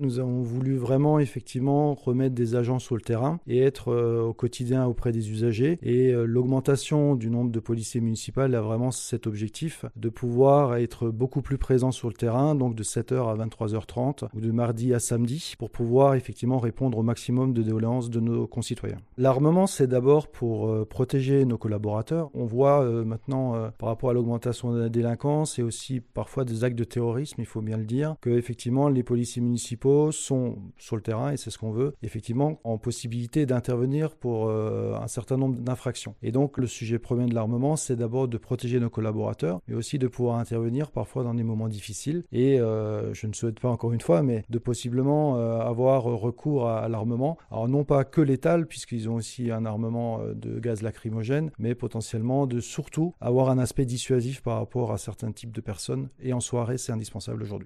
Nous avons voulu vraiment effectivement remettre des agents sur le terrain et être euh, au quotidien auprès des usagers. Et euh, l'augmentation du nombre de policiers municipaux a vraiment cet objectif de pouvoir être beaucoup plus présent sur le terrain, donc de 7h à 23h30 ou de mardi à samedi, pour pouvoir effectivement répondre au maximum de doléances de nos concitoyens. L'armement, c'est d'abord pour euh, protéger nos collaborateurs. On voit maintenant par rapport à l'augmentation de la délinquance et aussi parfois des actes de terrorisme, il faut bien le dire, que effectivement les policiers municipaux sont sur le terrain, et c'est ce qu'on veut, effectivement, en possibilité d'intervenir pour euh, un certain nombre d'infractions. Et donc, le sujet premier de l'armement, c'est d'abord de protéger nos collaborateurs, mais aussi de pouvoir intervenir parfois dans des moments difficiles. Et euh, je ne souhaite pas encore une fois, mais de possiblement euh, avoir recours à, l'armement. Alors, non pas que létal, puisqu'ils ont aussi un armement de gaz lacrymogène, mais potentiellement de surtout avoir un aspect dissuasif par rapport à certains types de personnes. Et en soirée, c'est indispensable aujourd'hui.